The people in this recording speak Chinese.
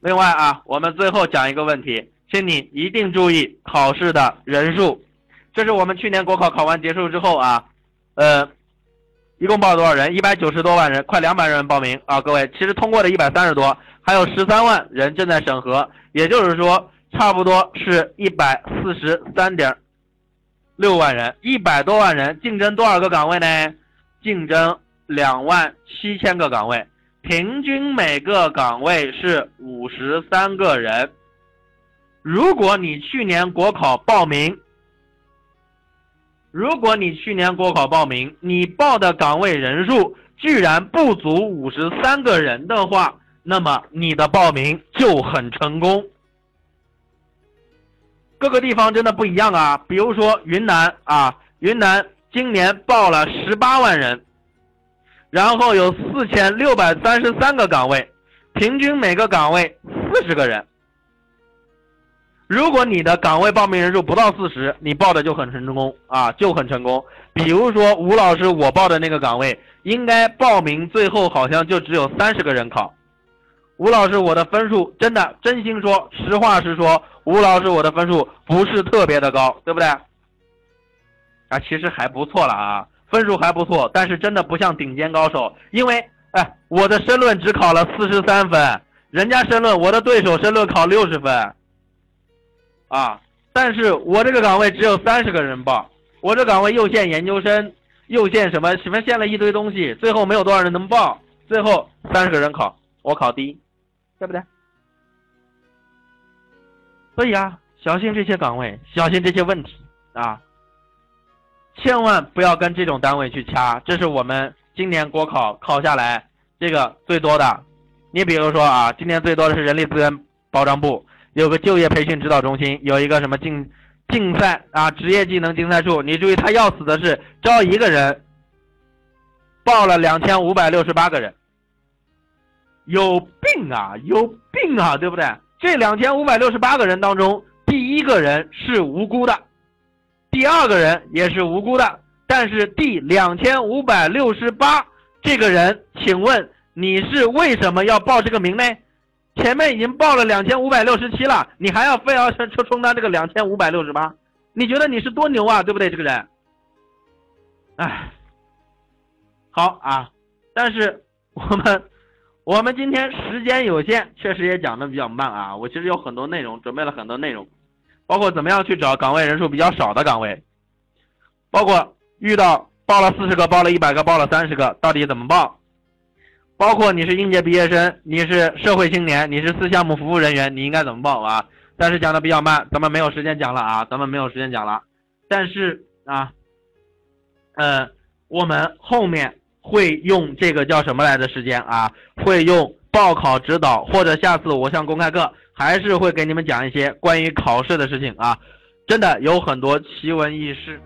另外啊，我们最后讲一个问题，请你一定注意考试的人数。这是我们去年国考考完结束之后啊，呃，一共报了多少人？一百九十多万人，快两百人报名啊！各位，其实通过的一百三十多，还有十三万人正在审核，也就是说，差不多是一百四十三点六万人，一百多万人竞争多少个岗位呢？竞争两万七千个岗位，平均每个岗位是五十三个人。如果你去年国考报名，如果你去年国考报名，你报的岗位人数居然不足五十三个人的话，那么你的报名就很成功。各个地方真的不一样啊，比如说云南啊，云南今年报了十八万人，然后有四千六百三十三个岗位，平均每个岗位四十个人。如果你的岗位报名人数不到四十，你报的就很成功啊，就很成功。比如说吴老师我报的那个岗位，应该报名最后好像就只有三十个人考。吴老师我的分数真的真心说，实话实说，吴老师我的分数不是特别的高，对不对？啊，其实还不错了啊，分数还不错，但是真的不像顶尖高手，因为哎，我的申论只考了四十三分，人家申论我的对手申论考六十分。啊！但是我这个岗位只有三十个人报，我这岗位又限研究生，又限什么什么限了一堆东西，最后没有多少人能报，最后三十个人考，我考第一，对不对？所以啊，小心这些岗位，小心这些问题啊，千万不要跟这种单位去掐，这是我们今年国考考下来这个最多的。你比如说啊，今年最多的是人力资源保障部。有个就业培训指导中心，有一个什么竞竞赛啊，职业技能竞赛处。你注意，他要死的是招一个人，报了两千五百六十八个人，有病啊，有病啊，对不对？这两千五百六十八个人当中，第一个人是无辜的，第二个人也是无辜的，但是第两千五百六十八这个人，请问你是为什么要报这个名呢？前面已经报了两千五百六十七了，你还要非要充充当这个两千五百六十八？你觉得你是多牛啊，对不对？这个人，哎，好啊，但是我们我们今天时间有限，确实也讲的比较慢啊。我其实有很多内容，准备了很多内容，包括怎么样去找岗位人数比较少的岗位，包括遇到报了四十个、报了一百个、报了三十个，到底怎么报？包括你是应届毕业生，你是社会青年，你是四项目服务人员，你应该怎么报啊？但是讲的比较慢，咱们没有时间讲了啊，咱们没有时间讲了。但是啊，呃，我们后面会用这个叫什么来的时间啊？会用报考指导，或者下次我上公开课，还是会给你们讲一些关于考试的事情啊。真的有很多奇闻异事。